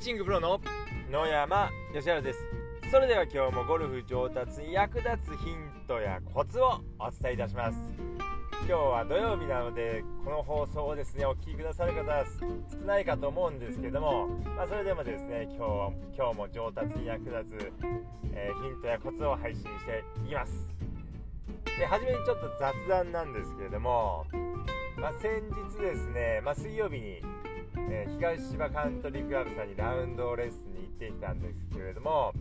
ーチングプロの野山義晴です。それでは今日もゴルフ上達に役立つヒントやコツをお伝えいたします。今日は土曜日なのでこの放送をですねお聴きくださる方は少ないかと思うんですけども、まあ、それでもですね今日今日も上達に役立つ、えー、ヒントやコツを配信していきます。で初めにちょっと雑談なんですけれども、まあ、先日ですね、まあ、水曜日にえー、東芝カントリークラブさんにラウンドレッスンに行ってきたんですけれども、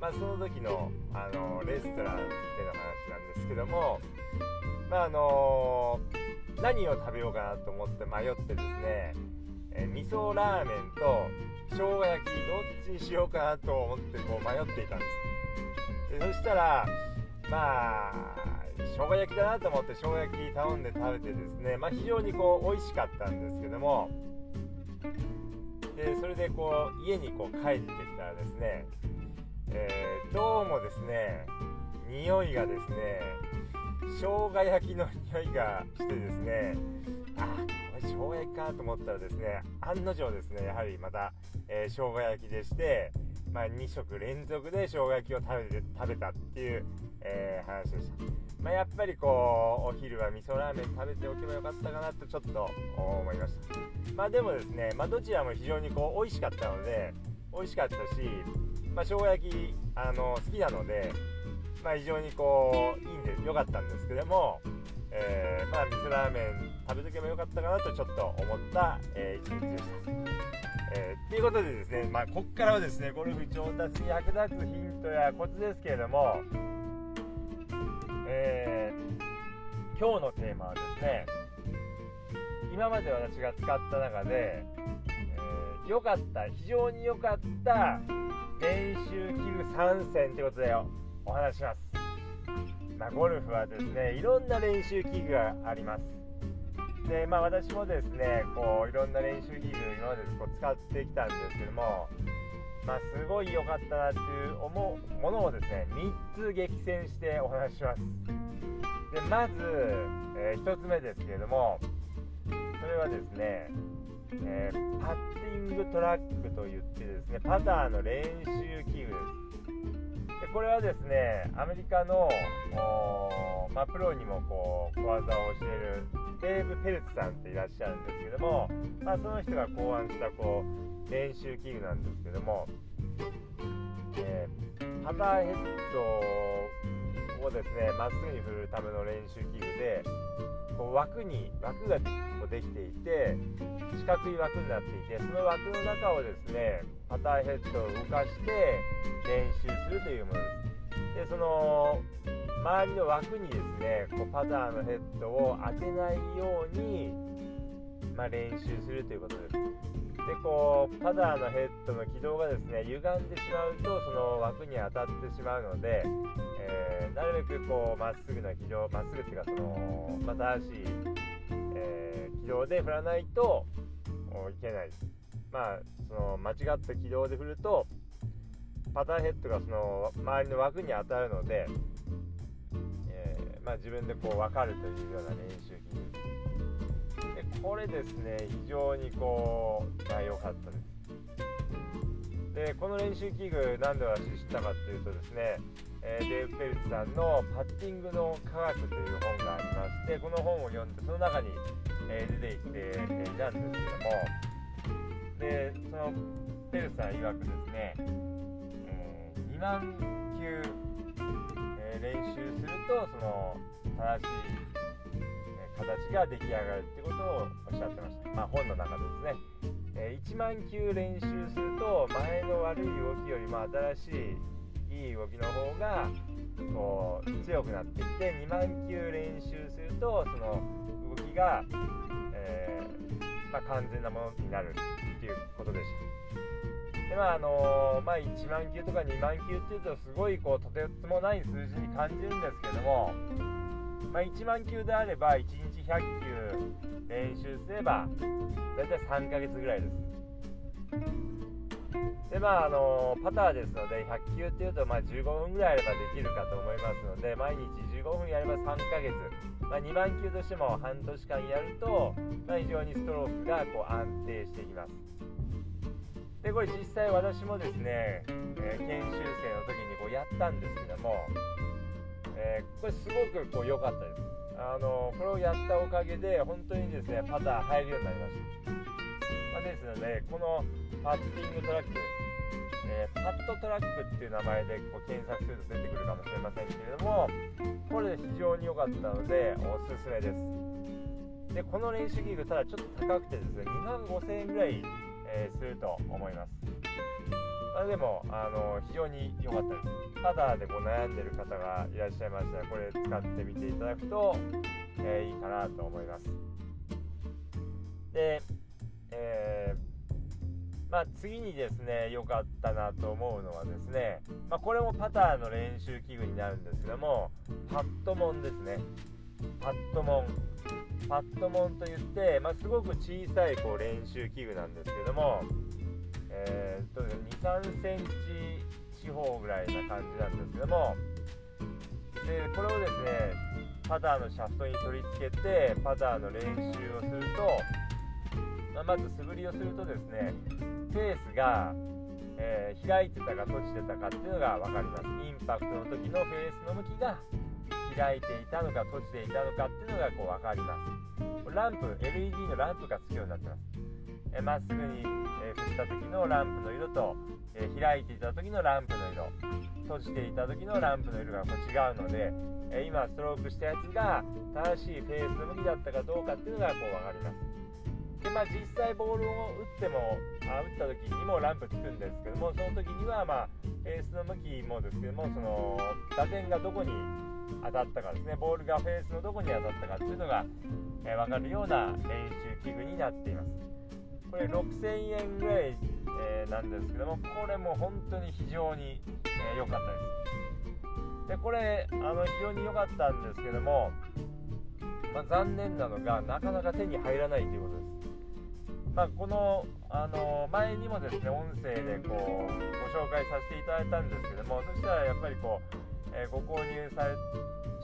まあ、その時の、あのレストランでの話なんですけども、まああのー、何を食べようかなと思って迷ってですね、えー、味噌ラーメンと生姜焼きどっちにしようかなと思ってこう迷っていたんです。でそしたらまあ生姜焼きだなと思って生姜焼き頼んで食べてですね、まあ、非常にこう美味しかったんですけどもでそれでこう家にこう帰ってきたらですね、えー、どうもですね匂いがですね生姜焼きの匂いがしてですねあこれ生姜焼きかと思ったらですね案の定ですねやはりまた、えー、生姜焼きでしてまあ、2食連続で生姜焼きを食べて食べたっていう、えー、話でした、まあ、やっぱりこうお昼は味噌ラーメン食べておけばよかったかなとちょっと思いましたまあでもですね、まあ、どちらも非常にこう美味しかったので美味しかったし、まあ、生姜焼きあの好きなので、まあ、非常にこういいんで良かったんですけども、えー、まあ味噌ラーメン食べとけばよかったかなとちょっと思った、えー、一日でした。えー、っていうことでですね、まあ、ここからはですねゴルフ上達に役立つヒントやコツですけれども、えー、今日のテーマはですね今まで私が使った中で良、えー、かった非常に良かった練習器具3選ということでお話します、まあ、ゴルフはですねいろんな練習器具があります。でまあ私もですねこういろんな練習器具今までこう使ってきたんですけどもまあすごい良かったなっていう思うものをですね3つ激戦してお話しします。でまず、えー、1つ目ですけれどもそれはですね、えー、パッティングトラックといってですねパターの練習器具です。でこれはですねアメリカのまあ、プロにもこう小技を教えるデーブ・ペルツさんっていらっしゃるんですけども、まあ、その人が考案したこう練習器具なんですけども、えー、パターヘッドをですねまっすぐに振るための練習器具でこう枠に枠ができていて四角い枠になっていてその枠の中をですねパターヘッドを動かして練習するというものです。でその周りの枠にですねこうパターのヘッドを当てないように、まあ、練習するということです。でこうパターのヘッドの軌道がですね歪んでしまうとその枠に当たってしまうので、えー、なるべくこうまっすぐな軌道まっすぐっていうかそのまた正しい、えー、軌道で振らないといけない。まあその間違った軌道で振るとパターヘッドがその周りの枠に当たるのでえまあ、自分でこう分かるというような練習器具でこれですね非常にこう、まあ、かったです。でこの練習器具なんで私知ったかっていうとですね、えー、デーブ・ペルツさんの「パッティングの科学」という本がありましてこの本を読んでその中に、えー、出てきていたんですけどもでそのペルツさん曰くですね、えー、2万球え練習するとその正しい形が出来上がるってことをおっしゃってました、まあ、本の中でですね、え1万球練習すると前の悪い動きよりも新しいいい動きの方がこう強くなっていって2万球練習するとその動きが、えー、まあ、完全なものになるっていうことでした。でまああのまあ、1万球とか2万球っていうとすごいこうとてつもない数字に感じるんですけども、まあ、1万球であれば1日100球練習すれば大体3ヶ月ぐらいです。でまああのパターですので100球っていうとまあ15分ぐらいあればできるかと思いますので毎日15分やれば3ヶ月、まあ、2万球としても半年間やると、まあ、非常にストロークがこう安定していきます。でこれ実際私もですね、えー、研修生の時にこうやったんですけども、えー、これすごくこう良かったです。あのこれをやったおかげで本当にですねパター入るようになりました、まあ、ですのでこのパッティングトラック、えー、パッドトラックっていう名前でこう検索すると出てくるかもしれませんけれどもこれ非常に良かったのでおすすめです。でこの練習器具ただちょっと高くてですね2万5000円ぐらい、えー、すると思います。まあ、でもあの非常に良かったです。肌でこう悩んでる方がいらっしゃいましたらこれ使ってみていただくと、えー、いいかなと思います。で、えー、まあ、次にですね良かったなと思うのはですね、まあ、これもパターの練習器具になるんですけどもパッドモンですね。パッドモン。パッドモンといって、まあ、すごく小さいこう練習器具なんですけどもえー、とね23センチ四方ぐらいな感じなんですけどもでこれをですねパターのシャフトに取り付けてパターの練習をすると、まあ、まず素振りをするとですねフェースが、えー、開いてたか閉じてたかっていうのが分かります。インパクトの時のフェースの向きが開いていたのか閉じていたのかっていうのがこう分かります。ランプ LED のランプがつくようになってます。まっすぐに、え振った時のランプの色と、え開いていた時のランプの色閉じていた時のランプの色がこう違うので、え今ストロークしたやつが正しいフェースの向きだったかどうかっていうのがこう分かります。でまあ実際ボールを打ってもあ打った時にもランプつくんですけどもその時にはまあフェースの向きもですけどもその打点がどこに当たったかですねボールがフェースのどこに当たったかっていうのが、え分かるような練習器具になっています。これ6000円ぐらい、えー、なんですけどもこれも本当に非常に良、えー、かったです。でこれあの非常に良かったんですけども、まあ、残念なのがなかなか手に入らないということです。まあ、この、あの前にもですね音声でこうご紹介させていただいたんですけどもそしたらやっぱりこう、えー、ご購入され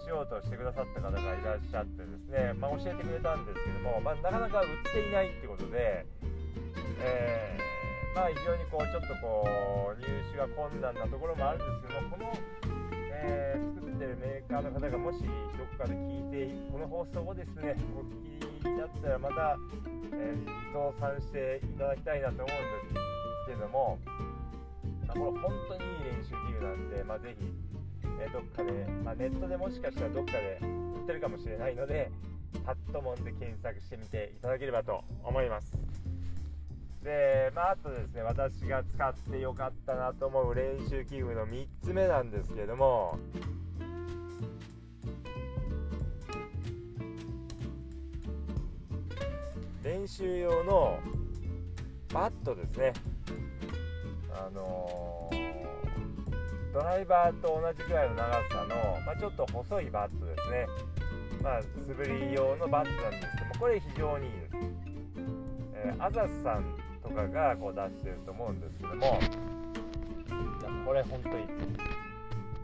しようとしてくださった方がいらっしゃってですね、まあ、教えてくれたんですけども、まあ、なかなか売っていないってことで、えー、まあ、非常にこうちょっとこう入手が困難なところもあるんですけどもこの、えー、作ってるメーカーの方がもしどこかで聞いてこの放送をですねお聞きになったらまた、えー、増産していただきたいなと思うんですけども、まあ、これ本当にいい練習器具なんで、まあ、ぜひ、えどっかで、まあ、ネットでもしかしたらどっかで売ってるかもしれないのでパッとモンで検索してみていただければと思います。で、まあ、あとですね、私が使ってよかったなと思う練習器具の3つ目なんですけども、練習用のバットですね。あのー、ドライバーと同じぐらいの長さの、まあ、ちょっと細いバットですね。まあ、素振り用のバットなんですけども、これ非常にいいです。えー、アザスさんとかがこう出してると思うんですけども。これ本当に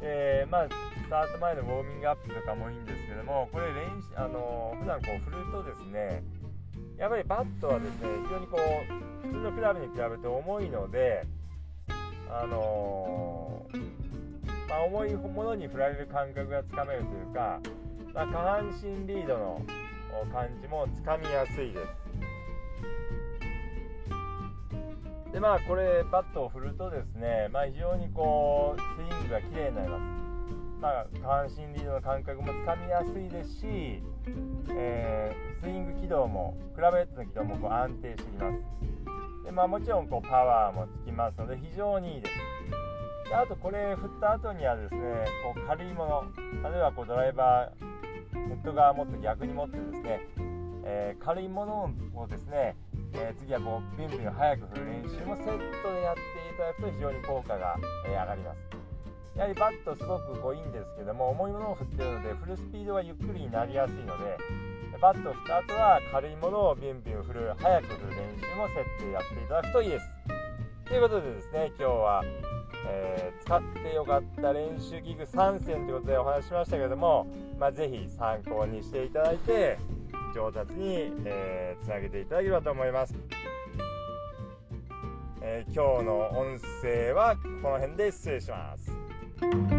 えー、まあスタート前のウォーミングアップとかもいいんですけどもこれ練習あのー、普段こう振るとですねやっぱりバットはですね非常にこう普通のクラブに比べて重いのであのー、まあ、重いものに振られる感覚がつかめるというか、まあ、下半身リードの感じもつかみやすいですでまあこれバットを振るとですね、まあ、非常にこうスイングが綺麗になります。まあ、下半身リードの感覚もつかみやすいですし、えー、スイング軌道もクラブヘッドの軌道もこう安定してきますで、まあ、もちろんこうパワーもつきますので非常にいいですであとこれ振った後にはですねこう軽いもの例えばこうドライバーヘッド側もっと逆に持ってですね、えー、軽いものをですねえー、次はこうビンビン早く振る練習もセットでやっていただくと非常に効果が、えー、上がります。やはりバットすごくこういいんですけども重いものを振ってるので振るスピードがゆっくりになりやすいのでバットを振った後は軽いものをビンビン振る早く振る練習もセットでやっていただくといいです。ということでですね今日は、えー、使ってよかった練習器具3選ということでお話ししましたけども、まあ、ぜひ参考にしていただいて上達に、えー、つなげていただければと思います、えー、今日の音声はこの辺で失礼します。